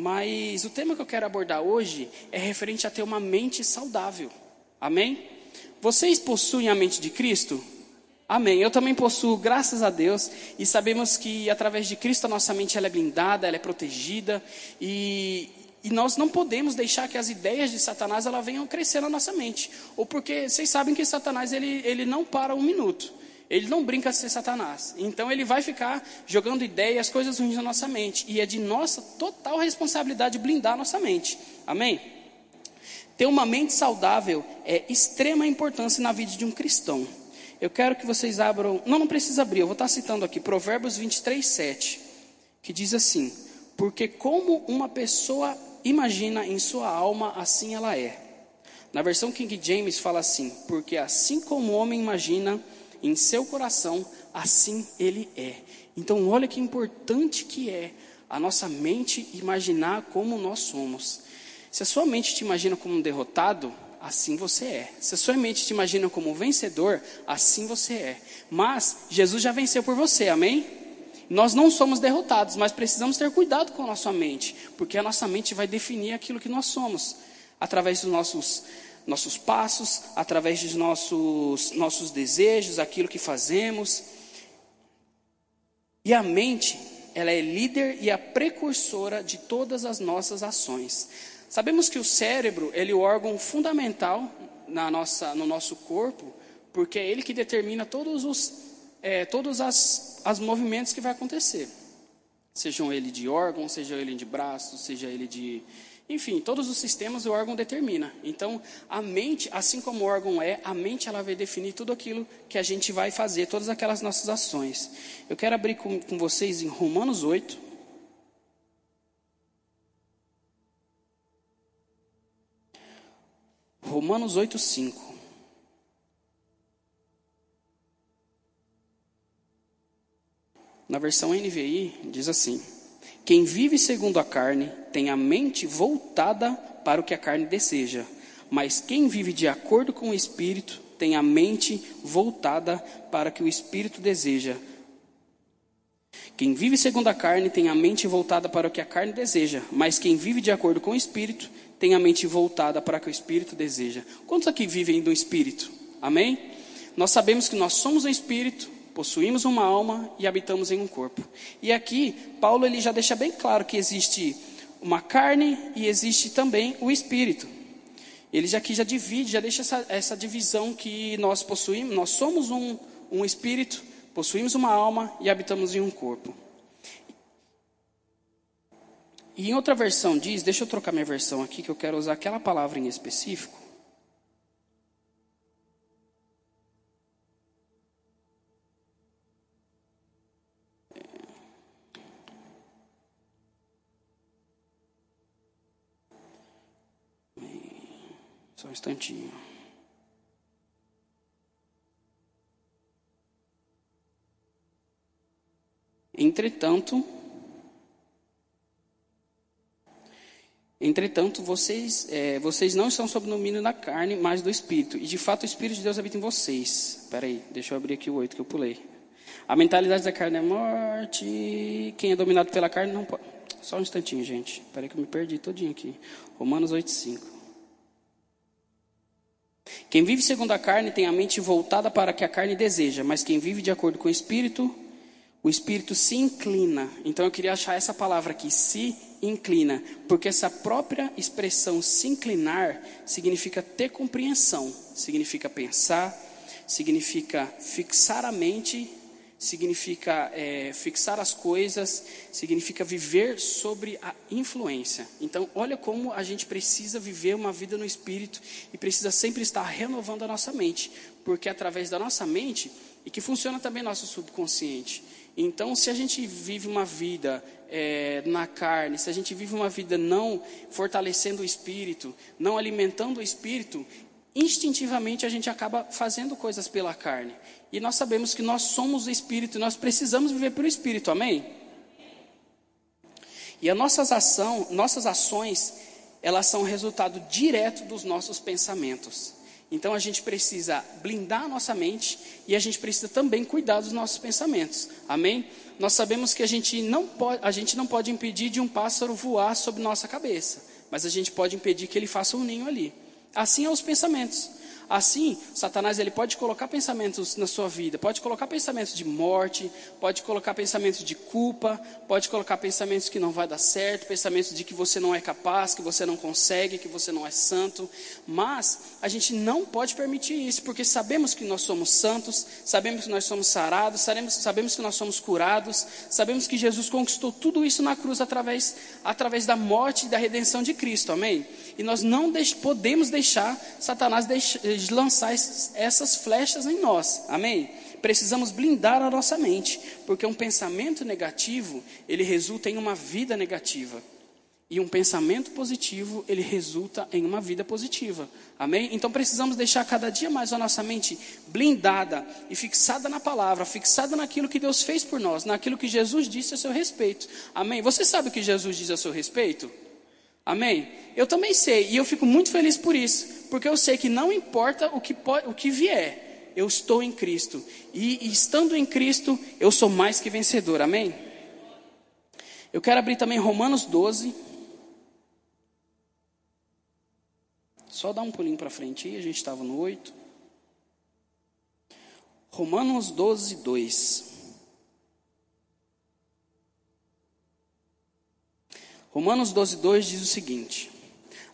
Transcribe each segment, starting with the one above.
mas o tema que eu quero abordar hoje é referente a ter uma mente saudável. Amém? Vocês possuem a mente de Cristo? Amém. Eu também possuo, graças a Deus, e sabemos que através de Cristo a nossa mente ela é blindada, ela é protegida, e, e nós não podemos deixar que as ideias de Satanás ela venham crescer na nossa mente. Ou porque vocês sabem que Satanás ele, ele não para um minuto. Ele não brinca de ser Satanás. Então ele vai ficar jogando ideias, coisas ruins na nossa mente. E é de nossa total responsabilidade blindar a nossa mente. Amém? Ter uma mente saudável é extrema importância na vida de um cristão. Eu quero que vocês abram. Não, não precisa abrir, eu vou estar citando aqui Provérbios 23, 7. Que diz assim: Porque como uma pessoa imagina em sua alma, assim ela é. Na versão King James fala assim: Porque assim como o homem imagina em seu coração, assim ele é. Então, olha que importante que é a nossa mente imaginar como nós somos. Se a sua mente te imagina como um derrotado, assim você é. Se a sua mente te imagina como um vencedor, assim você é. Mas Jesus já venceu por você, amém? Nós não somos derrotados, mas precisamos ter cuidado com a nossa mente, porque a nossa mente vai definir aquilo que nós somos, através dos nossos nossos passos, através dos nossos, nossos desejos, aquilo que fazemos. E a mente, ela é líder e a precursora de todas as nossas ações. Sabemos que o cérebro, ele é o órgão fundamental na nossa, no nosso corpo, porque é ele que determina todos os, é, todos as, as movimentos que vai acontecer. Sejam ele de órgão, seja ele de braço, seja ele de enfim, todos os sistemas o órgão determina. Então, a mente, assim como o órgão é, a mente ela vai definir tudo aquilo que a gente vai fazer, todas aquelas nossas ações. Eu quero abrir com, com vocês em Romanos 8. Romanos 8, 5. Na versão NVI, diz assim. Quem vive segundo a carne tem a mente voltada para o que a carne deseja, mas quem vive de acordo com o espírito tem a mente voltada para o que o espírito deseja. Quem vive segundo a carne tem a mente voltada para o que a carne deseja, mas quem vive de acordo com o espírito tem a mente voltada para o que o espírito deseja. Quantos aqui vivem do espírito? Amém? Nós sabemos que nós somos o espírito, possuímos uma alma e habitamos em um corpo. E aqui, Paulo ele já deixa bem claro que existe uma carne e existe também o espírito. Ele já aqui já divide, já deixa essa, essa divisão que nós possuímos, nós somos um, um espírito, possuímos uma alma e habitamos em um corpo. E em outra versão diz, deixa eu trocar minha versão aqui, que eu quero usar aquela palavra em específico. Só um instantinho. Entretanto, entretanto, vocês, é, vocês não estão sob domínio da carne, mas do Espírito. E de fato o Espírito de Deus habita em vocês. Espera aí, deixa eu abrir aqui o oito que eu pulei. A mentalidade da carne é morte. Quem é dominado pela carne não pode. Só um instantinho, gente. Espera aí que eu me perdi todinho aqui. Romanos 8, 5. Quem vive segundo a carne tem a mente voltada para o que a carne deseja, mas quem vive de acordo com o Espírito, o Espírito se inclina. Então eu queria achar essa palavra aqui, se inclina, porque essa própria expressão se inclinar significa ter compreensão, significa pensar, significa fixar a mente significa é, fixar as coisas, significa viver sobre a influência. Então, olha como a gente precisa viver uma vida no espírito e precisa sempre estar renovando a nossa mente, porque é através da nossa mente e que funciona também nosso subconsciente. Então, se a gente vive uma vida é, na carne, se a gente vive uma vida não fortalecendo o espírito, não alimentando o espírito, instintivamente a gente acaba fazendo coisas pela carne. E nós sabemos que nós somos o Espírito e nós precisamos viver pelo Espírito, amém? E as nossas, ação, nossas ações, elas são resultado direto dos nossos pensamentos. Então a gente precisa blindar a nossa mente e a gente precisa também cuidar dos nossos pensamentos. Amém? Nós sabemos que a gente não pode, a gente não pode impedir de um pássaro voar sobre nossa cabeça, mas a gente pode impedir que ele faça um ninho ali. Assim é os pensamentos. Assim, Satanás ele pode colocar pensamentos na sua vida, pode colocar pensamentos de morte, pode colocar pensamentos de culpa, pode colocar pensamentos que não vai dar certo, pensamentos de que você não é capaz, que você não consegue, que você não é santo. Mas a gente não pode permitir isso, porque sabemos que nós somos santos, sabemos que nós somos sarados, sabemos, sabemos que nós somos curados, sabemos que Jesus conquistou tudo isso na cruz através, através da morte e da redenção de Cristo. Amém? E nós não podemos deixar Satanás de lançar essas flechas em nós. Amém? Precisamos blindar a nossa mente, porque um pensamento negativo, ele resulta em uma vida negativa. E um pensamento positivo, ele resulta em uma vida positiva. Amém? Então precisamos deixar cada dia mais a nossa mente blindada e fixada na palavra, fixada naquilo que Deus fez por nós, naquilo que Jesus disse a seu respeito. Amém? Você sabe o que Jesus diz a seu respeito? Amém? Eu também sei, e eu fico muito feliz por isso, porque eu sei que não importa o que, o que vier, eu estou em Cristo, e, e estando em Cristo, eu sou mais que vencedor, amém? Eu quero abrir também Romanos 12. Só dar um pulinho para frente aí, a gente estava no 8. Romanos 12, 2. Romanos 12, 2 diz o seguinte: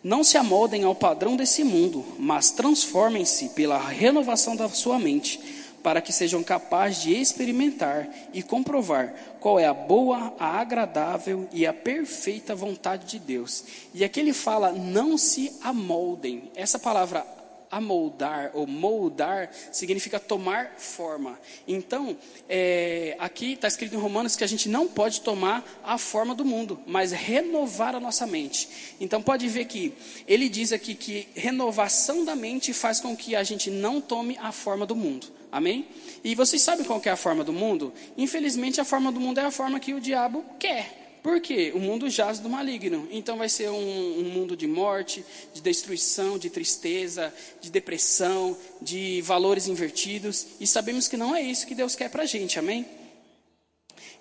Não se amoldem ao padrão desse mundo, mas transformem-se pela renovação da sua mente, para que sejam capazes de experimentar e comprovar qual é a boa, a agradável e a perfeita vontade de Deus. E aqui ele fala: não se amoldem. Essa palavra amoldar ou moldar significa tomar forma. Então, é, aqui está escrito em Romanos que a gente não pode tomar a forma do mundo, mas renovar a nossa mente. Então, pode ver que ele diz aqui que renovação da mente faz com que a gente não tome a forma do mundo. Amém? E vocês sabem qual é a forma do mundo? Infelizmente, a forma do mundo é a forma que o diabo quer. Por quê? O mundo jaz do maligno. Então vai ser um, um, mundo de morte, de destruição, de tristeza, de depressão, de valores invertidos. E sabemos que não é isso que Deus quer para a gente, amém?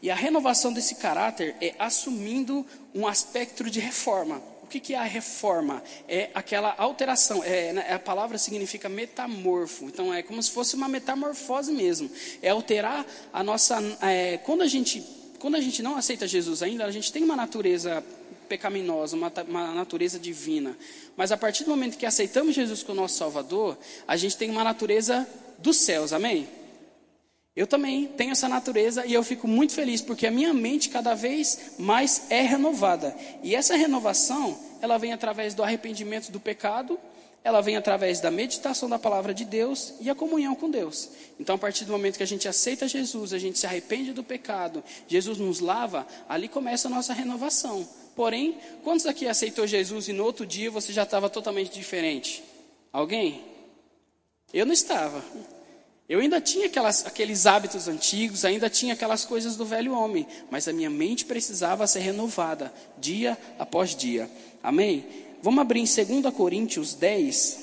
E a renovação desse caráter é assumindo um aspecto de reforma. O que, que é a reforma? É aquela alteração. É, né, a palavra significa metamorfo. Então é como se fosse uma metamorfose mesmo. É alterar a nossa. É, quando a gente quando a gente não aceita Jesus ainda, a gente tem uma natureza pecaminosa, uma, uma, natureza divina. Mas a partir do momento que aceitamos Jesus como nosso Salvador, a gente tem uma natureza dos céus, amém? Eu também tenho essa natureza e eu fico muito feliz porque a minha mente cada vez mais é renovada. E essa renovação, ela vem através do arrependimento do pecado ela vem através da meditação da palavra de Deus e a comunhão com Deus. Então, a partir do momento que a gente aceita Jesus, a gente se arrepende do pecado, Jesus nos lava, ali começa a nossa renovação. Porém, quantos aqui aceitou Jesus e no outro dia você já estava totalmente diferente? Alguém? Eu não estava. Eu ainda tinha aquelas, aqueles hábitos antigos, ainda tinha aquelas coisas do velho homem, mas a minha mente precisava ser renovada dia após dia. Amém? Vamos abrir em 2 Coríntios 10.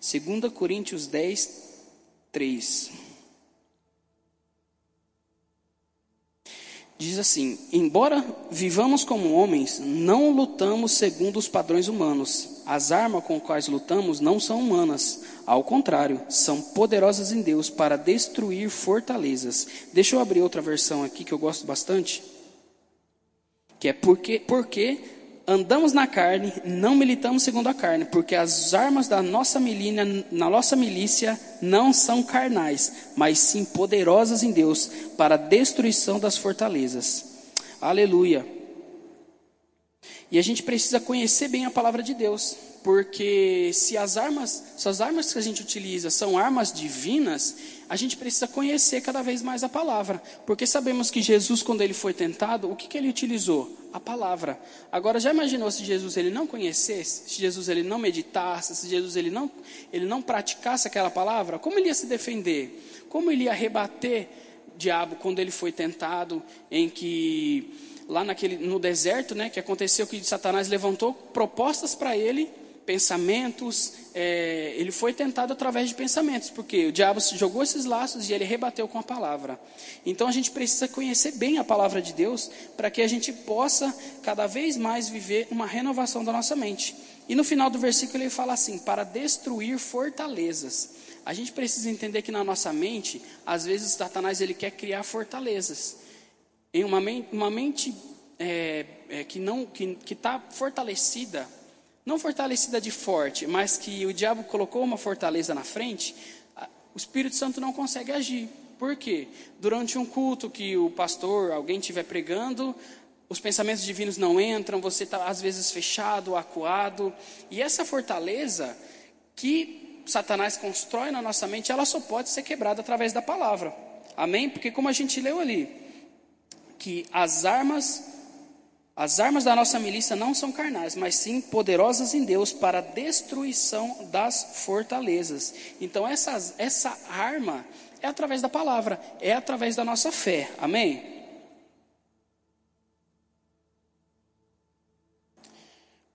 Segunda Coríntios 10, 3. Diz assim: Embora vivamos como homens, não lutamos segundo os padrões humanos. As armas com quais lutamos não são humanas. Ao contrário, são poderosas em Deus para destruir fortalezas. Deixa eu abrir outra versão aqui que eu gosto bastante. Que é porque, porque andamos na carne, não militamos segundo a carne, porque as armas da nossa milícia, na nossa milícia não são carnais, mas sim poderosas em Deus para a destruição das fortalezas. Aleluia. E a gente precisa conhecer bem a palavra de Deus, porque se as armas, se as armas que a gente utiliza são armas divinas, a gente precisa conhecer cada vez mais a palavra, porque sabemos que Jesus, quando ele foi tentado, o que, que ele utilizou? A palavra. Agora, já imaginou se Jesus ele não conhecesse, se Jesus ele não meditasse, se Jesus ele não, ele não praticasse aquela palavra? Como ele ia se defender? Como ele ia rebater o diabo quando ele foi tentado, em que lá naquele, no deserto, né, que aconteceu que Satanás levantou propostas para ele, pensamentos, é, ele foi tentado através de pensamentos, porque o diabo jogou esses laços e ele rebateu com a palavra. Então a gente precisa conhecer bem a palavra de Deus para que a gente possa cada vez mais viver uma renovação da nossa mente. E no final do versículo ele fala assim: para destruir fortalezas. A gente precisa entender que na nossa mente, às vezes Satanás ele quer criar fortalezas. Em uma mente, uma mente é, é, que não que está fortalecida, não fortalecida de forte, mas que o diabo colocou uma fortaleza na frente, o Espírito Santo não consegue agir. Por quê? Durante um culto que o pastor, alguém estiver pregando, os pensamentos divinos não entram, você está às vezes fechado, acuado, e essa fortaleza que Satanás constrói na nossa mente, ela só pode ser quebrada através da palavra. Amém? Porque como a gente leu ali, que as armas as armas da nossa milícia não são carnais, mas sim poderosas em Deus para a destruição das fortalezas. Então essa, essa arma é através da palavra, é através da nossa fé. Amém?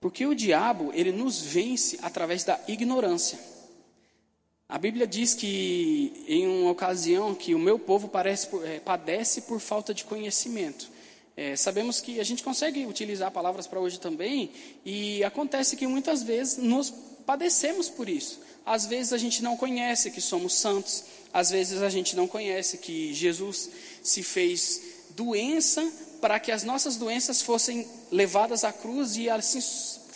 Porque o diabo, ele nos vence através da ignorância. A Bíblia diz que em uma ocasião que o meu povo parece, é, padece por falta de conhecimento. É, sabemos que a gente consegue utilizar palavras para hoje também, e acontece que muitas vezes nos padecemos por isso. Às vezes a gente não conhece que somos santos, às vezes a gente não conhece que Jesus se fez doença para que as nossas doenças fossem levadas à cruz e assim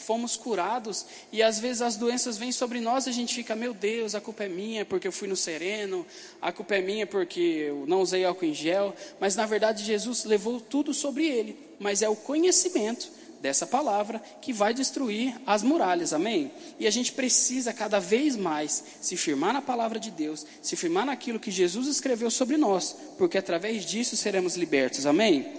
fomos curados e às vezes as doenças vêm sobre nós e a gente fica, meu Deus, a culpa é minha porque eu fui no sereno, a culpa é minha porque eu não usei álcool em gel, mas na verdade Jesus levou tudo sobre ele, mas é o conhecimento dessa palavra que vai destruir as muralhas, amém? E a gente precisa cada vez mais se firmar na palavra de Deus, se firmar naquilo que Jesus escreveu sobre nós, porque através disso seremos libertos, amém?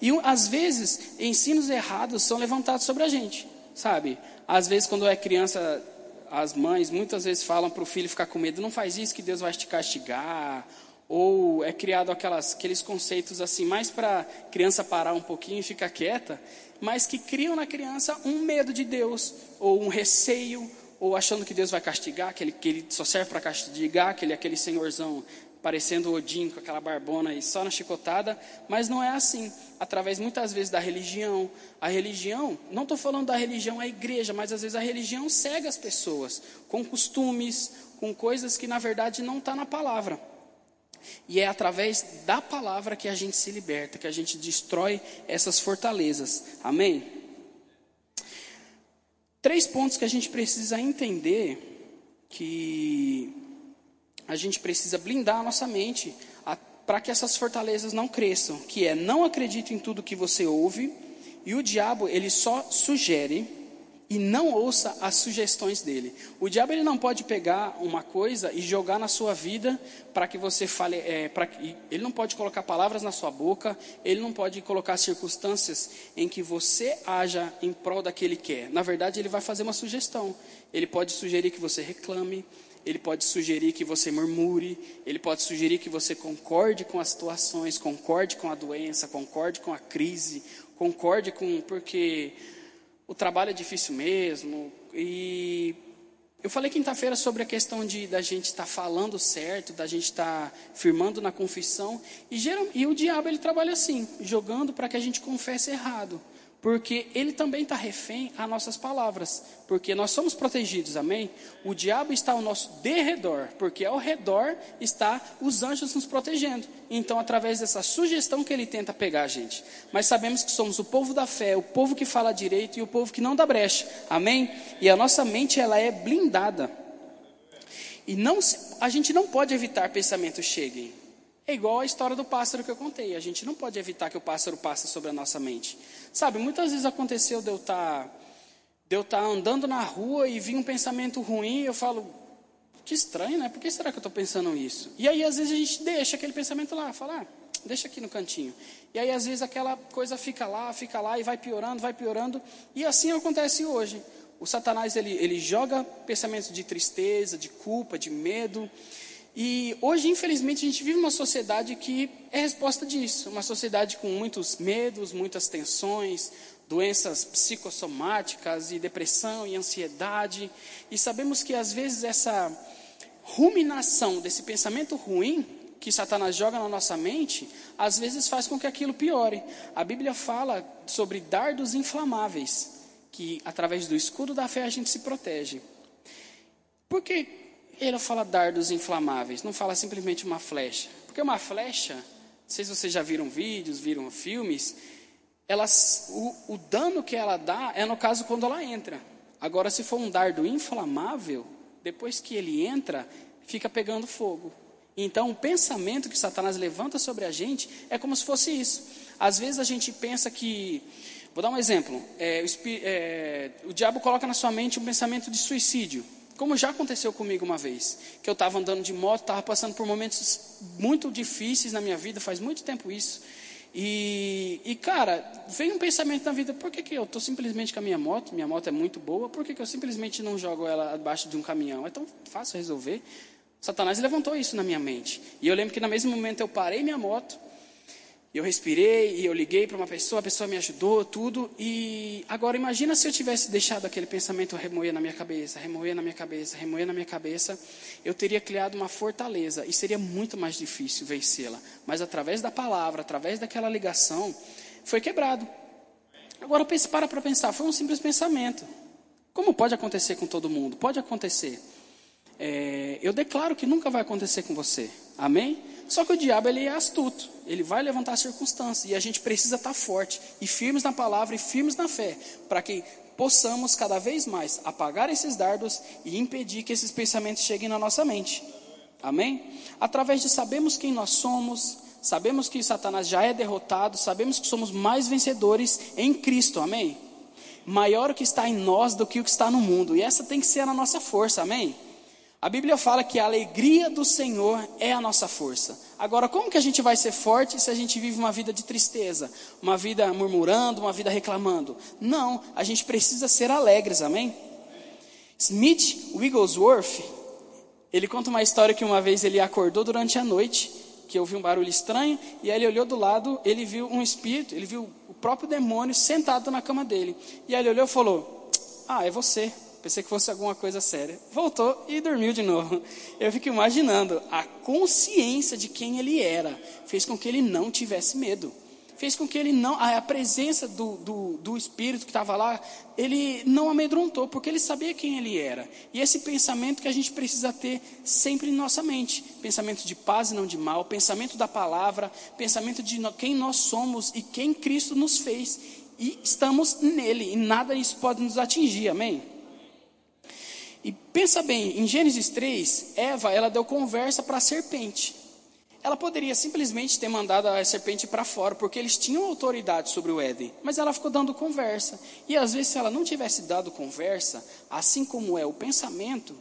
E às vezes ensinos errados são levantados sobre a gente sabe? Às vezes, quando é criança, as mães muitas vezes falam para o filho ficar com medo: não faz isso que Deus vai te castigar. Ou é criado aquelas, aqueles conceitos assim, mais para criança parar um pouquinho e ficar quieta, mas que criam na criança um medo de Deus, ou um receio, ou achando que Deus vai castigar, que ele, que ele só serve para castigar, que ele é aquele senhorzão parecendo Odin com aquela barbona e só na chicotada, mas não é assim. Através muitas vezes da religião. A religião, não estou falando da religião a igreja, mas às vezes a religião cega as pessoas com costumes, com coisas que na verdade não está na palavra. E é através da palavra que a gente se liberta, que a gente destrói essas fortalezas. Amém? Três pontos que a gente precisa entender que a gente precisa blindar a nossa mente para que essas fortalezas não cresçam, que é não acredite em tudo que você ouve, e o diabo ele só sugere e não ouça as sugestões dele. O diabo ele não pode pegar uma coisa e jogar na sua vida para que você fale, é, pra, ele não pode colocar palavras na sua boca, ele não pode colocar circunstâncias em que você haja em prol daquele que quer. Na verdade, ele vai fazer uma sugestão. Ele pode sugerir que você reclame, ele pode sugerir que você murmure, ele pode sugerir que você concorde com as situações, concorde com a doença, concorde com a crise, concorde com porque o trabalho é difícil mesmo. E eu falei quinta-feira sobre a questão de da gente estar tá falando certo, da gente estar tá firmando na confissão, e, geral, e o diabo ele trabalha assim, jogando para que a gente confesse errado porque ele também está refém a nossas palavras, porque nós somos protegidos, amém? O diabo está ao nosso derredor, porque ao redor está os anjos nos protegendo. Então, através dessa sugestão que ele tenta pegar a gente. Mas sabemos que somos o povo da fé, o povo que fala direito e o povo que não dá brecha, amém? E a nossa mente ela é blindada. E não, a gente não pode evitar pensamentos cheguem. É igual a história do pássaro que eu contei. A gente não pode evitar que o pássaro passe sobre a nossa mente. Sabe, muitas vezes aconteceu de eu estar tá, de eu estar tá andando na rua e vir um pensamento ruim, eu falo, que estranho, né? Por que será que eu estou pensando isso? E aí, às vezes, a gente deixa aquele pensamento lá, fala, ah, deixa aqui no cantinho. E aí, às vezes, aquela coisa fica lá, fica lá, e vai piorando, vai piorando. E assim acontece hoje. O Satanás, ele, ele joga pensamentos de tristeza, de culpa, de medo, E hoje, infelizmente, a gente vive uma sociedade que é resposta disso. Uma sociedade com muitos medos, muitas tensões, doenças psicossomáticas e depressão e ansiedade. E sabemos que às vezes essa ruminação desse pensamento ruim que Satanás joga na nossa mente, às vezes faz com que aquilo piore. A Bíblia fala sobre dardos inflamáveis, que através do escudo da fé a gente se protege. Por que ele fala dardos inflamáveis? Não fala simplesmente uma flecha. Porque uma flecha, não sei se vocês já viram vídeos, viram filmes, elas, o, o dano que ela dá é no caso quando ela entra. Agora, se for um dardo inflamável, depois que ele entra, fica pegando fogo. Então, o pensamento que Satanás levanta sobre a gente é como se fosse isso. Às vezes a gente pensa que. Vou dar um exemplo. É, o, é, o diabo coloca na sua mente um pensamento de suicídio. Como já aconteceu comigo uma vez. Que eu estava andando de moto, estava passando por momentos muito difíceis na minha vida, faz muito tempo isso. E, e, cara, vem um pensamento na vida: por que, que eu estou simplesmente com a minha moto? Minha moto é muito boa, por que, que eu simplesmente não jogo ela abaixo de um caminhão? É tão fácil resolver. Satanás levantou isso na minha mente. E eu lembro que no mesmo momento eu parei minha moto, eu respirei e eu liguei para uma pessoa, a pessoa me ajudou, tudo. E agora imagina se eu tivesse deixado aquele pensamento remoer na minha cabeça, remoer na minha cabeça, remoer na minha cabeça, eu teria criado uma fortaleza e seria muito mais difícil vencê-la. Mas através da palavra, através daquela ligação, foi quebrado. Agora para para pensar, foi um simples pensamento. Como pode acontecer com todo mundo? Pode acontecer é, eu declaro que nunca vai acontecer com você. Amém? Só que o diabo ele é astuto, ele vai levantar circunstâncias e a gente precisa estar forte e firmes na palavra e firmes na fé, para que possamos cada vez mais apagar esses dardos e impedir que esses pensamentos cheguem na nossa mente. Amém? Através de sabemos quem nós somos, sabemos que Satanás já é derrotado, sabemos que somos mais vencedores em Cristo. Amém? Maior o que está em nós do que o que está no mundo. E essa tem que ser a nossa força. Amém? A Bíblia fala que a alegria do Senhor é a nossa força. Agora, como que a gente vai ser forte se a gente vive uma vida de tristeza, uma vida murmurando, uma vida reclamando? Não, a gente precisa ser alegres, amém? Smith Wigglesworth, ele conta uma história que uma vez ele acordou durante a noite, que ouviu um barulho estranho, e aí ele olhou do lado, ele viu um espírito, ele viu o próprio demônio sentado na cama dele. E aí ele olhou e falou: Ah, é você. Pensei que fosse alguma coisa séria. Voltou e dormiu de novo. Eu fico imaginando a consciência de quem ele era fez com que ele não tivesse medo. Fez com que ele não, a presença do, do, do espírito que estava lá, ele não amedrontou, porque ele sabia quem ele era. E esse pensamento que a gente precisa ter sempre em nossa mente: pensamento de paz e não de mal, pensamento da palavra, pensamento de quem nós somos e quem Cristo nos fez. E estamos nele, e nada isso pode nos atingir, amém? E pensa bem, em Gênesis 3, Eva, ela deu conversa para a serpente. Ela poderia simplesmente ter mandado a serpente para fora, porque eles tinham autoridade sobre o Éden, mas ela ficou dando conversa. E às vezes, se ela não tivesse dado conversa, assim como é o pensamento,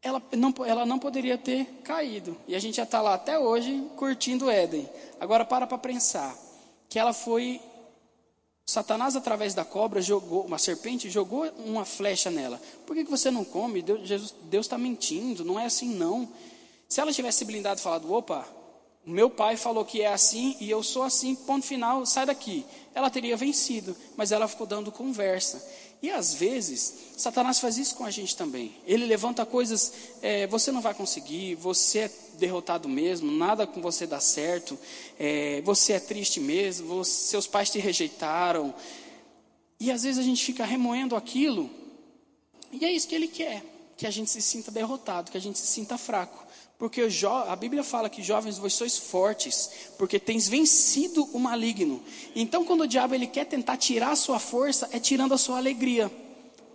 ela não, ela não poderia ter caído. E a gente já está lá até hoje curtindo o Éden. Agora, para para pensar que ela foi Satanás, através da cobra, jogou, uma serpente, jogou uma flecha nela. Por que, que você não come? Deus está mentindo, não é assim não. Se ela tivesse blindado e falado, opa, meu pai falou que é assim e eu sou assim, ponto final, sai daqui. Ela teria vencido, mas ela ficou dando conversa. E às vezes, Satanás faz isso com a gente também. Ele levanta coisas, é, você não vai conseguir, você é derrotado mesmo, nada com você dá certo, é, você é triste mesmo, você, seus pais te rejeitaram. E às vezes a gente fica remoendo aquilo, e é isso que ele quer, que a gente se sinta derrotado, que a gente se sinta fraco. Porque a Bíblia fala que jovens vós sois fortes, porque tens vencido o maligno. Então, quando o diabo ele quer tentar tirar a sua força, é tirando a sua alegria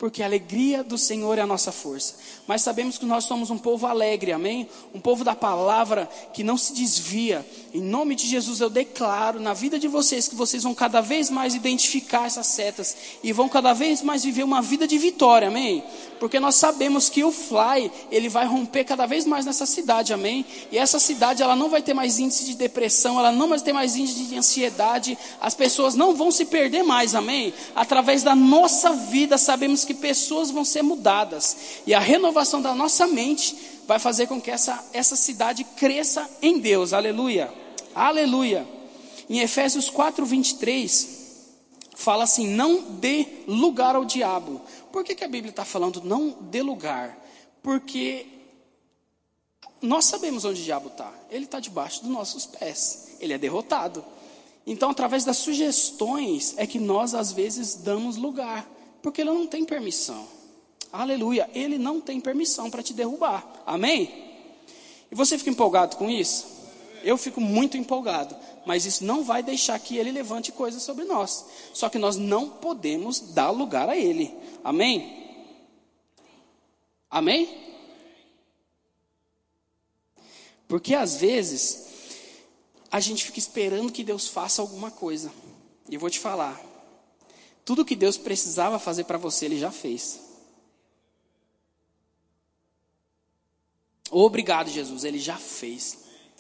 porque a alegria do Senhor é a nossa força. Mas sabemos que nós somos um povo alegre, amém? Um povo da palavra que não se desvia. Em nome de Jesus eu declaro na vida de vocês que vocês vão cada vez mais identificar essas setas e vão cada vez mais viver uma vida de vitória, amém? Porque nós sabemos que o fly, ele vai romper cada vez mais nessa cidade, amém? E essa cidade ela não vai ter mais índice de depressão, ela não vai ter mais índice de ansiedade, as pessoas não vão se perder mais, amém? Através da nossa vida sabemos que que pessoas vão ser mudadas. E a renovação da nossa mente vai fazer com que essa, essa cidade cresça em Deus. Aleluia. Aleluia. Em Efésios 4, 23, fala assim: não dê lugar ao diabo. Por que, que a Bíblia está falando não dê lugar? Porque nós sabemos onde o diabo está. Ele está debaixo dos nossos pés. Ele é derrotado. Então, através das sugestões, é que nós às vezes damos lugar. Porque ele não tem permissão. Aleluia. Ele não tem permissão para te derrubar. Amém? E você fica empolgado com isso? Eu fico muito empolgado, mas isso não vai deixar que ele levante coisas sobre nós. Só que nós não podemos dar lugar a ele. Amém? Amém? Porque às vezes a gente fica esperando que Deus faça alguma coisa. E eu vou te falar, tudo que Deus precisava fazer para você, ele já fez. Obrigado, Jesus, ele já fez.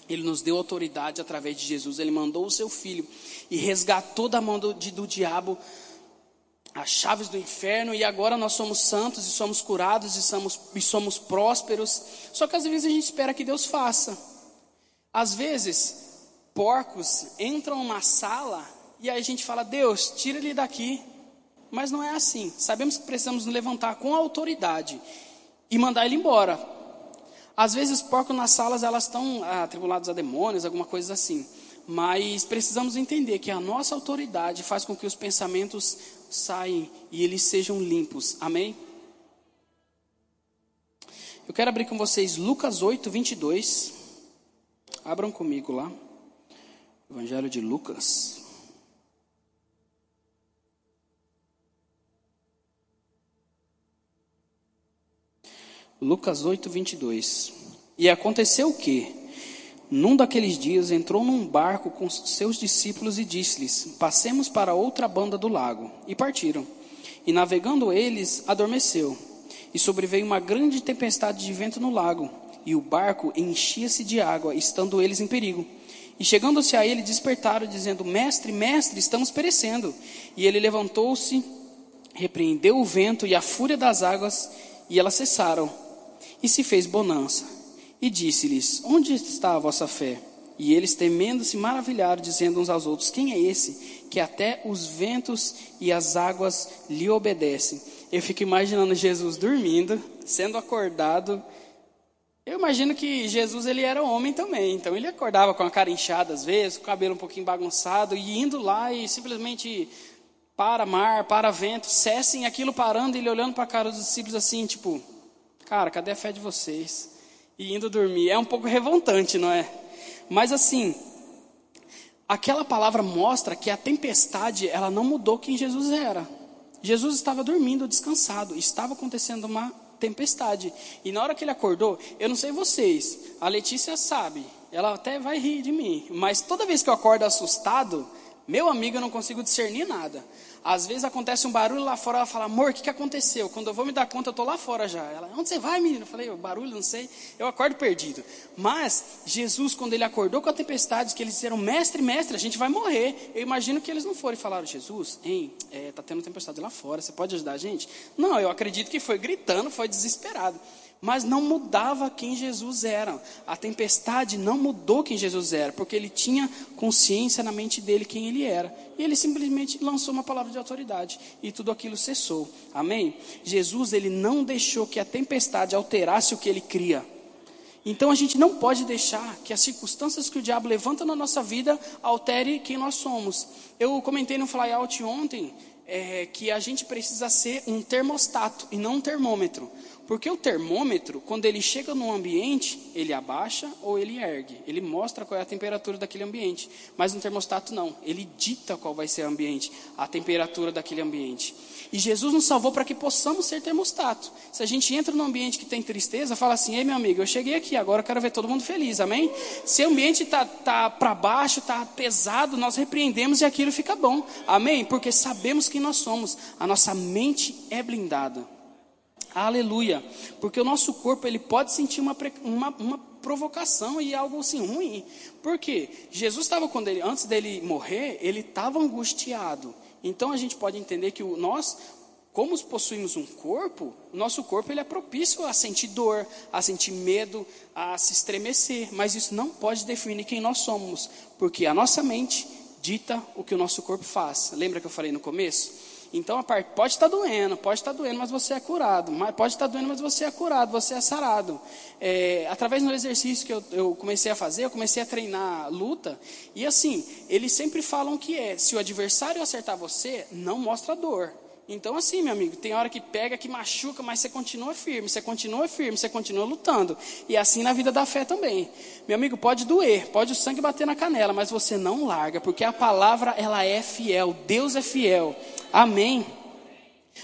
Ele nos deu autoridade através de Jesus. Ele mandou o seu filho e resgatou da mão do, do diabo as chaves do inferno. E agora nós somos santos e somos curados e somos, e somos prósperos. Só que às vezes a gente espera que Deus faça. Às vezes, porcos entram numa sala e aí a gente fala: Deus, tira ele daqui. Mas não é assim. Sabemos que precisamos nos levantar com autoridade e mandar ele embora. Às vezes os porcos nas salas elas estão ah, atribulados a demônios, alguma coisa assim. Mas precisamos entender que a nossa autoridade faz com que os pensamentos saiam e eles sejam limpos. Amém? Eu quero abrir com vocês Lucas 8, 22. Abram comigo lá. Evangelho de Lucas. Lucas 8, 22. E aconteceu o que? Num daqueles dias entrou num barco com seus discípulos e disse-lhes: Passemos para outra banda do lago. E partiram. E navegando eles, adormeceu. E sobreveio uma grande tempestade de vento no lago, e o barco enchia-se de água, estando eles em perigo. E chegando-se a ele, despertaram, dizendo: Mestre, mestre, estamos perecendo. E ele levantou-se, repreendeu o vento e a fúria das águas, e elas cessaram e se fez bonança. E disse-lhes: Onde está a vossa fé? E eles, temendo, se maravilharam, dizendo uns aos outros: Quem é esse que até os ventos e as águas lhe obedecem? Eu fico imaginando Jesus dormindo, sendo acordado. Eu imagino que Jesus ele era homem também, então ele acordava com a cara inchada às vezes, com o cabelo um pouquinho bagunçado e indo lá e simplesmente para mar, para vento, cessem aquilo parando ele olhando para a cara dos discípulos assim, tipo, Cara, cadê a fé de vocês? E indo dormir. É um pouco revoltante, não é? Mas assim, aquela palavra mostra que a tempestade, ela não mudou quem Jesus era. Jesus estava dormindo, descansado, estava acontecendo uma tempestade. E na hora que ele acordou, eu não sei vocês, a Letícia sabe, ela até vai rir de mim, mas toda vez que eu acordo assustado, meu amigo, eu não consigo discernir nada. Às vezes acontece um barulho lá fora, ela fala, amor, o que, que aconteceu? Quando eu vou me dar conta, eu estou lá fora já. Ela, onde você vai, menino? Eu falei, o barulho, não sei. Eu acordo perdido. Mas Jesus, quando ele acordou com a tempestade, que eles disseram, mestre, mestre, a gente vai morrer. Eu imagino que eles não foram e falaram, Jesus, hein, é, tá tendo tempestade lá fora, você pode ajudar a gente? Não, eu acredito que foi gritando, foi desesperado mas não mudava quem Jesus era. A tempestade não mudou quem Jesus era, porque ele tinha consciência na mente dele quem ele era. E ele simplesmente lançou uma palavra de autoridade e tudo aquilo cessou. Amém? Jesus, ele não deixou que a tempestade alterasse o que ele cria. Então a gente não pode deixar que as circunstâncias que o diabo levanta na nossa vida altere quem nós somos. Eu comentei no flyout ontem é, que a gente precisa ser um termostato e não um termômetro. Porque o termômetro, quando ele chega num ambiente, ele abaixa ou ele ergue. Ele mostra qual é a temperatura daquele ambiente. Mas no termostato não. Ele dita qual vai ser o ambiente, a temperatura daquele ambiente. E Jesus nos salvou para que possamos ser termostato. Se a gente entra num ambiente que tem tristeza, fala assim: Ei, meu amigo, eu cheguei aqui, agora eu quero ver todo mundo feliz, amém? Se o ambiente está tá, tá para baixo, está pesado, nós repreendemos e aquilo fica bom, amém? Porque sabemos quem nós somos, a nossa mente é blindada. Aleluia. Porque o nosso corpo ele pode sentir uma, uma, uma provocação e algo assim ruim. Por quê? Jesus estava quando ele antes dele morrer, ele estava angustiado. Então a gente pode entender que o nós como possuímos um corpo, nosso corpo ele é propício a sentir dor, a sentir medo, a se estremecer, mas isso não pode definir quem nós somos, porque a nossa mente dita o que o nosso corpo faz. Lembra que eu falei no começo? Então pode estar doendo, pode estar doendo, mas você é curado. Pode estar doendo, mas você é curado, você é sarado. É, através do exercício que eu, eu, comecei a fazer, eu comecei a treinar luta. E assim, eles sempre falam que é: se o adversário acertar você, não mostra dor. Então, assim, meu amigo, tem hora que pega, que machuca, mas você continua firme, você continua firme, você continua lutando. E assim na vida da fé também. Meu amigo, pode doer, pode o sangue bater na canela, mas você não larga, porque a palavra, ela é fiel, Deus é fiel. Amém.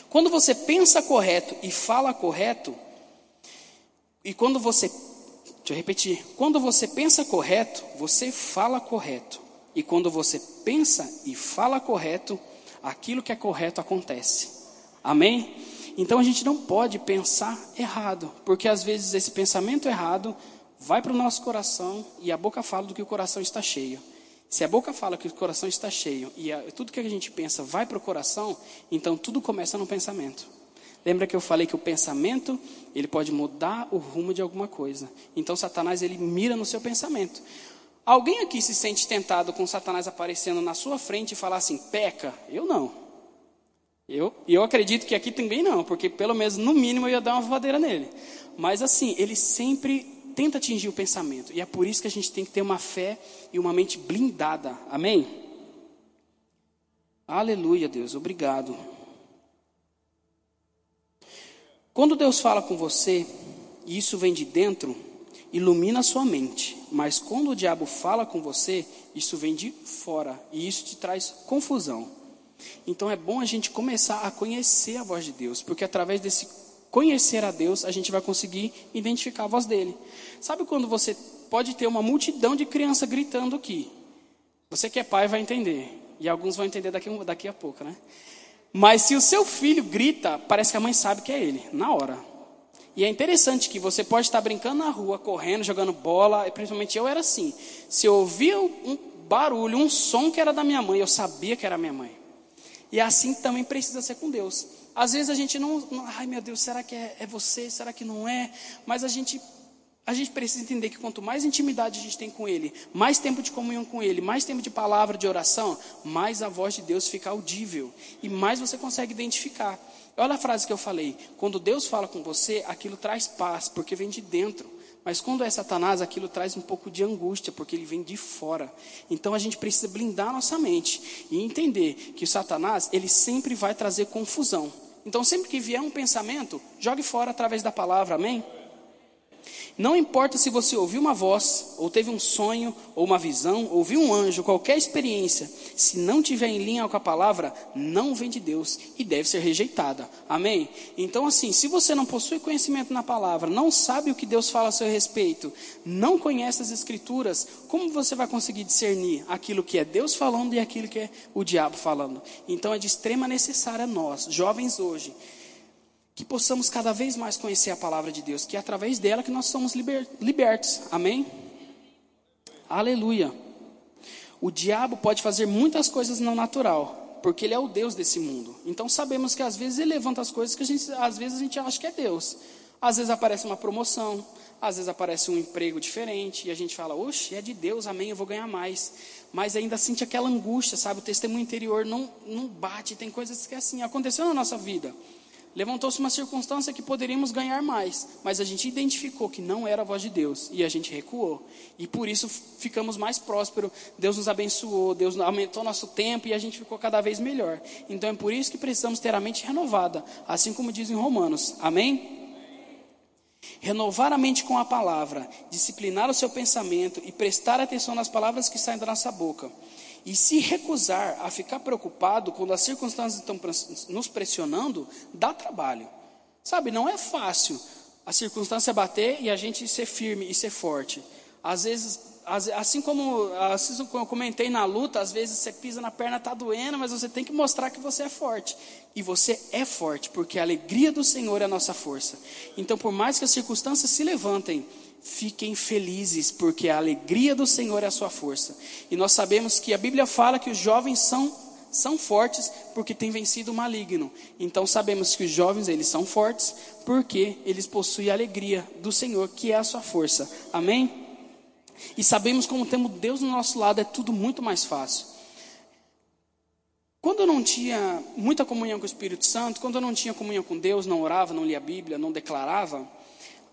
Quando você pensa correto e fala correto, e quando você, deixa eu repetir, quando você pensa correto, você fala correto. E quando você pensa e fala correto, aquilo que é correto acontece. Amém? Então a gente não pode pensar errado, porque às vezes esse pensamento errado vai para o nosso coração e a boca fala do que o coração está cheio. Se a boca fala que o coração está cheio e a, tudo que a gente pensa vai para o coração, então tudo começa no pensamento. Lembra que eu falei que o pensamento, ele pode mudar o rumo de alguma coisa. Então Satanás, ele mira no seu pensamento. Alguém aqui se sente tentado com Satanás aparecendo na sua frente e falar assim, peca? Eu não. Eu, eu acredito que aqui também não, porque pelo menos no mínimo eu ia dar uma voadeira nele. Mas assim, ele sempre tenta atingir o pensamento. E é por isso que a gente tem que ter uma fé e uma mente blindada. Amém? Aleluia, Deus, obrigado. Quando Deus fala com você, e isso vem de dentro, ilumina a sua mente. Mas quando o diabo fala com você, isso vem de fora e isso te traz confusão. Então é bom a gente começar a conhecer a voz de Deus, porque através desse conhecer a Deus, a gente vai conseguir identificar a voz dele. Sabe quando você pode ter uma multidão de criança gritando aqui? Você que é pai vai entender, e alguns vão entender daqui, daqui a pouco, né? Mas se o seu filho grita, parece que a mãe sabe que é ele, na hora. E é interessante que você pode estar brincando na rua, correndo, jogando bola, principalmente eu era assim. Se eu ouvia um barulho, um som que era da minha mãe, eu sabia que era minha mãe. E assim também precisa ser com Deus. Às vezes a gente não, não ai meu Deus, será que é, é você? Será que não é? Mas a gente a gente precisa entender que quanto mais intimidade a gente tem com Ele, mais tempo de comunhão com Ele, mais tempo de palavra, de oração, mais a voz de Deus fica audível e mais você consegue identificar. Olha a frase que eu falei: quando Deus fala com você, aquilo traz paz, porque vem de dentro. Mas quando é Satanás, aquilo traz um pouco de angústia, porque ele vem de fora. Então a gente precisa blindar nossa mente e entender que o Satanás, ele sempre vai trazer confusão. Então sempre que vier um pensamento, jogue fora através da palavra, amém? Não importa se você ouviu uma voz, ou teve um sonho, ou uma visão, ouviu um anjo, qualquer experiência, se não tiver em linha com a palavra, não vem de Deus e deve ser rejeitada. Amém? Então, assim, se você não possui conhecimento na palavra, não sabe o que Deus fala a seu respeito, não conhece as Escrituras, como você vai conseguir discernir aquilo que é Deus falando e aquilo que é o diabo falando? Então, é de extrema necessária nós, jovens hoje, que possamos cada vez mais conhecer a palavra de Deus, que é através dela que nós somos liber, libertos. Amém? Aleluia. O diabo pode fazer muitas coisas não natural, porque ele é o Deus desse mundo. Então sabemos que às vezes ele levanta as coisas que a gente, às vezes a gente acha que é Deus. Às vezes aparece uma promoção, às vezes aparece um emprego diferente e a gente fala, oxe, é de Deus, amém, eu vou ganhar mais. Mas ainda sente aquela angústia, sabe? O testemunho interior não, não bate, tem coisas que é assim, aconteceu na nossa vida. Levantou-se uma circunstância que poderíamos ganhar mais, mas a gente identificou que não era a voz de Deus e a gente recuou. E por isso ficamos mais prósperos. Deus nos abençoou, Deus aumentou nosso tempo e a gente ficou cada vez melhor. Então é por isso que precisamos ter a mente renovada, assim como diz em Romanos. Amém? Renovar a mente com a palavra, disciplinar o seu pensamento e prestar atenção nas palavras que saem da nossa boca. E se recusar a ficar preocupado quando as circunstâncias estão nos pressionando, dá trabalho. Sabe, não é fácil a circunstância bater e a gente ser firme e ser forte. Às vezes, assim como, assim como eu comentei na luta, às vezes você pisa na perna, está doendo, mas você tem que mostrar que você é forte. E você é forte, porque a alegria do Senhor é a nossa força. Então, por mais que as circunstâncias se levantem, Fiquem felizes, porque a alegria do Senhor é a sua força. E nós sabemos que a Bíblia fala que os jovens são são fortes porque têm vencido o maligno. Então sabemos que os jovens eles são fortes porque eles possuem a alegria do Senhor, que é a sua força. Amém? E sabemos como temos Deus no nosso lado é tudo muito mais fácil. Quando eu não tinha muita comunhão com o Espírito Santo, quando eu não tinha comunhão com Deus, não orava, não lia a Bíblia, não declarava,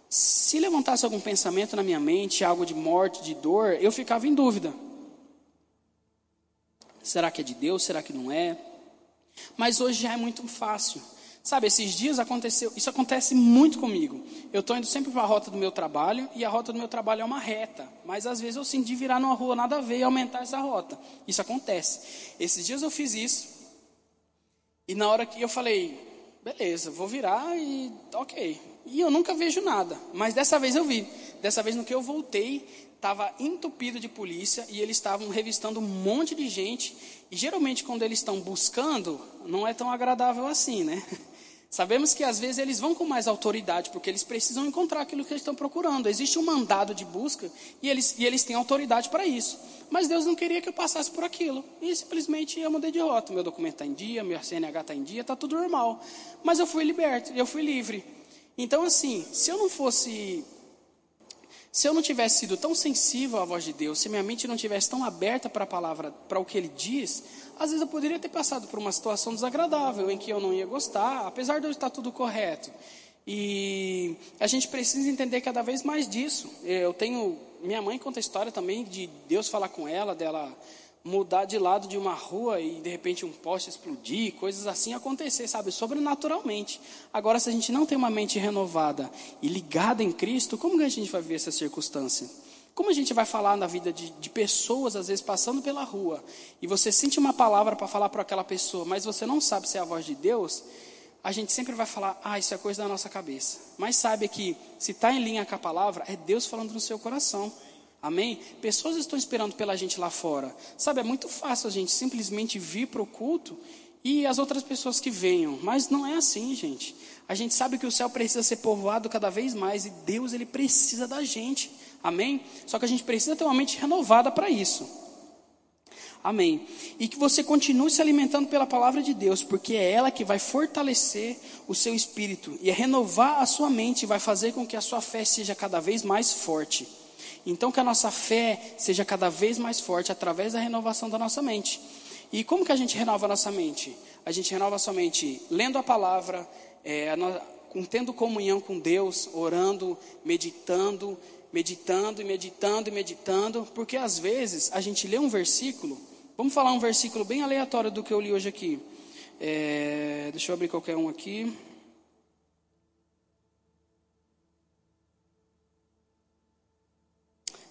se levantasse algum pensamento na minha mente, algo de morte, de dor, eu ficava em dúvida. Será que é de Deus? Será que não é? Mas hoje já é muito fácil. Sabe, esses dias aconteceu, isso acontece muito comigo. Eu estou indo sempre para a rota do meu trabalho e a rota do meu trabalho é uma reta. Mas às vezes eu sinto de virar numa rua nada a ver e aumentar essa rota. Isso acontece. Esses dias eu fiz isso. E na hora que eu falei, beleza, vou virar e ok. E eu nunca vejo nada. Mas dessa vez eu vi. Dessa vez no que eu voltei, estava entupido de polícia e eles estavam revistando um monte de gente. E geralmente quando eles estão buscando, não é tão agradável assim, né? Sabemos que às vezes eles vão com mais autoridade, porque eles precisam encontrar aquilo que eles estão procurando. Existe um mandado de busca e eles, e eles têm autoridade para isso. Mas Deus não queria que eu passasse por aquilo. E simplesmente eu mudei de rota. Meu documento está em dia, meu CNH está em dia, está tudo normal. Mas eu fui liberto, eu fui livre. Então, assim, se eu não fosse se eu não tivesse sido tão sensível à voz de Deus, se minha mente não tivesse tão aberta para a palavra, para o que Ele diz, às vezes eu poderia ter passado por uma situação desagradável em que eu não ia gostar, apesar de eu estar tudo correto. E a gente precisa entender cada vez mais disso. Eu tenho, minha mãe conta a história também de Deus falar com ela, dela mudar de lado de uma rua e de repente um poste explodir, coisas assim acontecer, sabe, sobrenaturalmente. Agora, se a gente não tem uma mente renovada e ligada em Cristo, como que a gente vai ver essa circunstância? Como a gente vai falar na vida de, de pessoas, às vezes passando pela rua, e você sente uma palavra para falar para aquela pessoa, mas você não sabe se é a voz de Deus, a gente sempre vai falar, ah, isso é coisa da nossa cabeça. Mas sabe que, se está em linha com a palavra, é Deus falando no seu coração. Amém? Pessoas estão esperando pela gente lá fora. Sabe, é muito fácil a gente simplesmente vir para o culto e as outras pessoas que venham. Mas não é assim, gente. A gente sabe que o céu precisa ser povoado cada vez mais e Deus ele precisa da gente. Amém? Só que a gente precisa ter uma mente renovada para isso. Amém. E que você continue se alimentando pela palavra de Deus, porque é ela que vai fortalecer o seu espírito e renovar a sua mente e vai fazer com que a sua fé seja cada vez mais forte. Então, que a nossa fé seja cada vez mais forte através da renovação da nossa mente. E como que a gente renova a nossa mente? A gente renova a sua mente lendo a palavra, é, tendo comunhão com Deus, orando, meditando, meditando e meditando e meditando, porque às vezes a gente lê um versículo, vamos falar um versículo bem aleatório do que eu li hoje aqui. É, deixa eu abrir qualquer um aqui.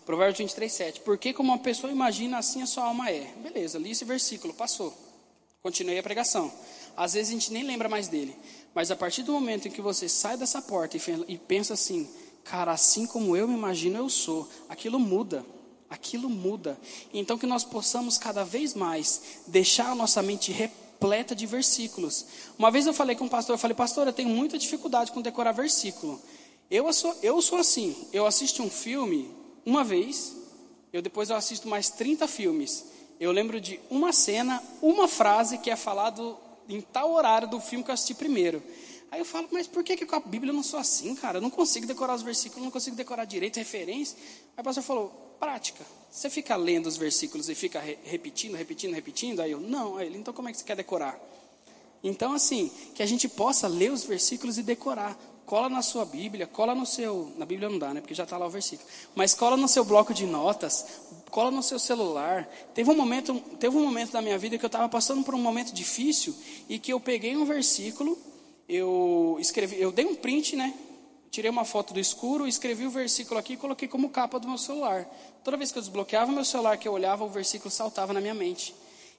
Provérbios 23, 7. Porque como uma pessoa imagina, assim a sua alma é. Beleza, li esse versículo, passou. Continuei a pregação. Às vezes a gente nem lembra mais dele. Mas a partir do momento em que você sai dessa porta e pensa assim, cara, assim como eu me imagino, eu sou, aquilo muda. Aquilo muda. Então que nós possamos cada vez mais deixar a nossa mente repleta de versículos. Uma vez eu falei com um pastor, eu falei, pastor, eu tenho muita dificuldade com decorar versículo. Eu sou, eu sou assim, eu assisto um filme, uma vez, eu depois eu assisto mais 30 filmes. Eu lembro de uma cena, uma frase que é falado em tal horário do filme que eu assisti primeiro. Aí eu falo, mas por que, que com a Bíblia eu não sou assim, cara? Eu não consigo decorar os versículos, não consigo decorar direito, referência. Aí o pastor falou, prática. Você fica lendo os versículos e fica re repetindo, repetindo, repetindo? Aí eu, não. Aí ele, então como é que você quer decorar? Então, assim, que a gente possa ler os versículos e decorar cola na sua Bíblia, cola no seu. Na Bíblia não dá, né? Porque já está lá o versículo. Mas cola no seu bloco de notas, cola no seu celular. Teve um momento, teve um momento da minha vida que eu estava passando por um momento difícil e que eu peguei um versículo, eu escrevi, eu dei um print, né? Tirei uma foto do escuro, escrevi o versículo aqui e coloquei como capa do meu celular. Toda vez que eu desbloqueava meu celular, que eu olhava, o versículo saltava na minha mente.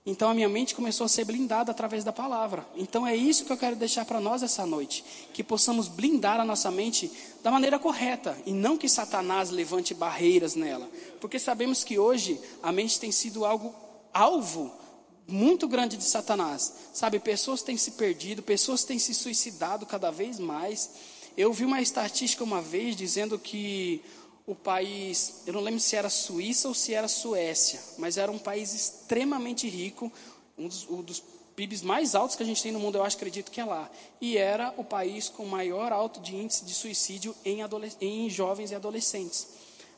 Então a minha mente começou a ser blindada através da palavra. Então é isso que eu quero deixar para nós essa noite, que possamos blindar a nossa mente da maneira correta e não que Satanás levante barreiras nela, porque sabemos que hoje a mente tem sido algo alvo muito grande de Satanás. Sabe, pessoas têm se perdido, pessoas têm se suicidado cada vez mais. Eu vi uma estatística uma vez dizendo que o país, eu não lembro se era Suíça ou se era Suécia, mas era um país extremamente rico. um dos, um dos PIBs mais altos que a gente tem no mundo, eu acho, acredito que é lá. E era o país com maior alto de índice de suicídio em, em jovens e adolescentes.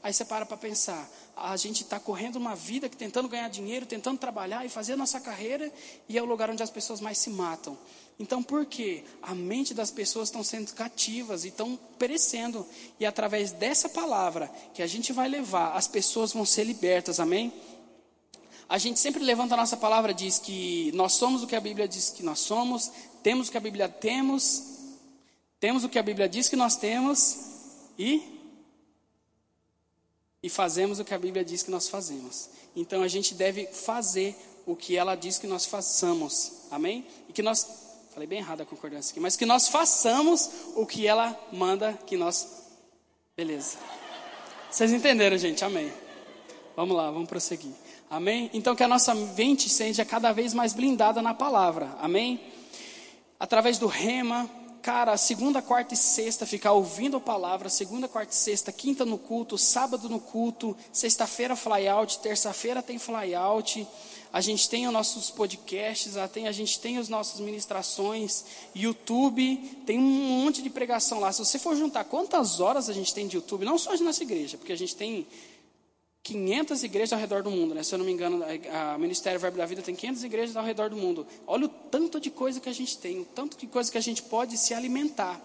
Aí você para para pensar, a gente está correndo uma vida que tentando ganhar dinheiro, tentando trabalhar e fazer a nossa carreira, e é o lugar onde as pessoas mais se matam. Então, por quê? A mente das pessoas estão sendo cativas e estão perecendo. E através dessa palavra que a gente vai levar, as pessoas vão ser libertas, amém? A gente sempre levanta a nossa palavra, diz que nós somos o que a Bíblia diz que nós somos, temos o que a Bíblia temos, temos o que a Bíblia diz que nós temos e e fazemos o que a Bíblia diz que nós fazemos. Então a gente deve fazer o que ela diz que nós façamos. Amém? E que nós falei bem errado a concordância aqui, mas que nós façamos o que ela manda que nós Beleza. Vocês entenderam, gente? Amém. Vamos lá, vamos prosseguir. Amém? Então que a nossa mente seja cada vez mais blindada na palavra. Amém? Através do rema, cara, segunda, quarta e sexta ficar ouvindo a palavra, segunda, quarta e sexta, quinta no culto, sábado no culto, sexta-feira fly out, terça-feira tem fly out. A gente tem os nossos podcasts, a gente tem as nossas ministrações, YouTube, tem um monte de pregação lá. Se você for juntar quantas horas a gente tem de YouTube, não só de nossa igreja, porque a gente tem 500 igrejas ao redor do mundo, né? Se eu não me engano, a, Ministério Verbo da Vida tem 500 igrejas ao redor do mundo. Olha o tanto de coisa que a gente tem, o tanto de coisa que a gente pode se alimentar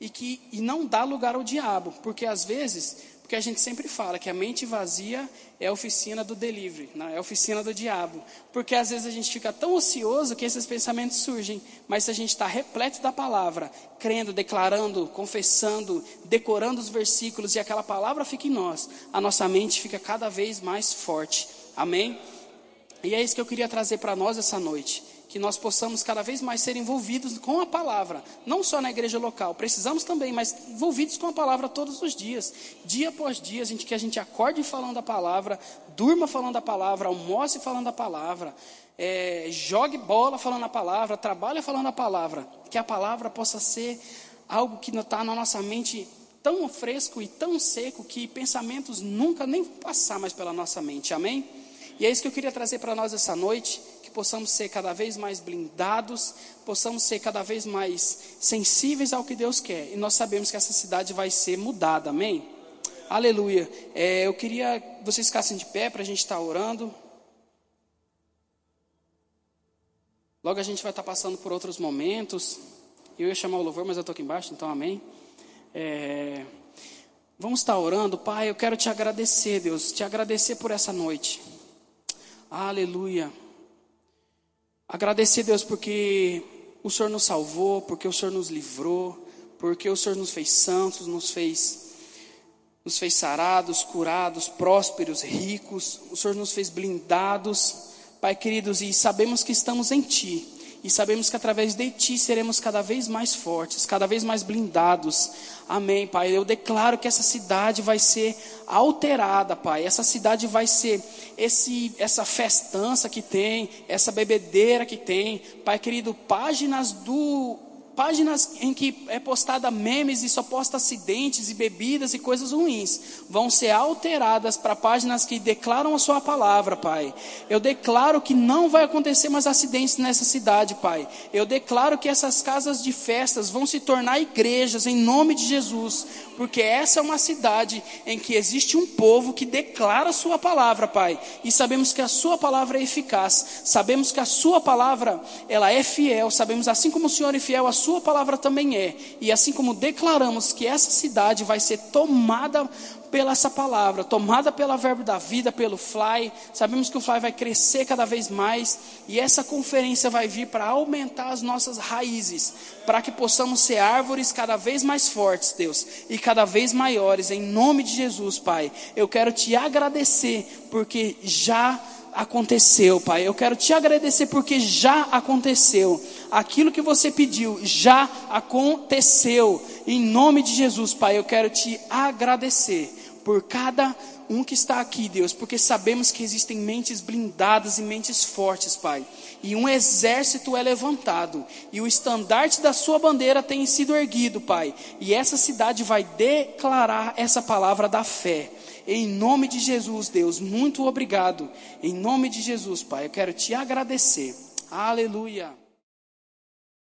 e que e não dá lugar ao diabo, porque às vezes porque a gente sempre fala que a mente vazia é a oficina do delivery, não, é a oficina do diabo. Porque às vezes a gente fica tão ocioso que esses pensamentos surgem. Mas se a gente está repleto da palavra, crendo, declarando, confessando, decorando os versículos e aquela palavra fica em nós, a nossa mente fica cada vez mais forte. Amém? E é isso que eu queria trazer para nós essa noite que nós possamos cada vez mais ser envolvidos com a palavra, não só na igreja local, precisamos também, mas envolvidos com a palavra todos os dias, dia após dia, a gente, que a gente acorde falando a palavra, durma falando a palavra, almoce falando a palavra, é, jogue bola falando a palavra, trabalhe falando a palavra, que a palavra possa ser algo que está na nossa mente tão fresco e tão seco que pensamentos nunca nem passar mais pela nossa mente, amém? E é isso que eu queria trazer para nós essa noite possamos ser cada vez mais blindados, possamos ser cada vez mais sensíveis ao que Deus quer. E nós sabemos que essa cidade vai ser mudada, amém? Aleluia. É, eu queria que vocês ficassem de pé para a gente estar tá orando. Logo a gente vai estar tá passando por outros momentos. Eu ia chamar o louvor, mas eu estou aqui embaixo, então amém. É, vamos estar tá orando, Pai. Eu quero te agradecer, Deus, te agradecer por essa noite. Aleluia. Agradecer, Deus, porque o Senhor nos salvou, porque o Senhor nos livrou, porque o Senhor nos fez santos, nos fez nos fez sarados, curados, prósperos, ricos. O Senhor nos fez blindados, Pai queridos, e sabemos que estamos em Ti e sabemos que através de Ti seremos cada vez mais fortes, cada vez mais blindados. Amém, Pai. Eu declaro que essa cidade vai ser alterada, Pai. Essa cidade vai ser esse, essa festança que tem, essa bebedeira que tem, Pai querido, páginas do páginas em que é postada memes e só posta acidentes e bebidas e coisas ruins, vão ser alteradas para páginas que declaram a sua palavra, Pai. Eu declaro que não vai acontecer mais acidentes nessa cidade, Pai. Eu declaro que essas casas de festas vão se tornar igrejas em nome de Jesus, porque essa é uma cidade em que existe um povo que declara a sua palavra, Pai. E sabemos que a sua palavra é eficaz. Sabemos que a sua palavra, ela é fiel. Sabemos assim como o Senhor é fiel, a sua palavra também é. E assim como declaramos que essa cidade vai ser tomada pela essa palavra, tomada pela verbo da vida, pelo Fly. Sabemos que o Fly vai crescer cada vez mais e essa conferência vai vir para aumentar as nossas raízes, para que possamos ser árvores cada vez mais fortes, Deus, e cada vez maiores em nome de Jesus, Pai. Eu quero te agradecer porque já aconteceu, Pai. Eu quero te agradecer porque já aconteceu. Aquilo que você pediu já aconteceu. Em nome de Jesus, Pai, eu quero te agradecer por cada um que está aqui, Deus, porque sabemos que existem mentes blindadas e mentes fortes, Pai. E um exército é levantado, e o estandarte da sua bandeira tem sido erguido, Pai. E essa cidade vai declarar essa palavra da fé. Em nome de Jesus, Deus, muito obrigado. Em nome de Jesus, Pai, eu quero te agradecer. Aleluia.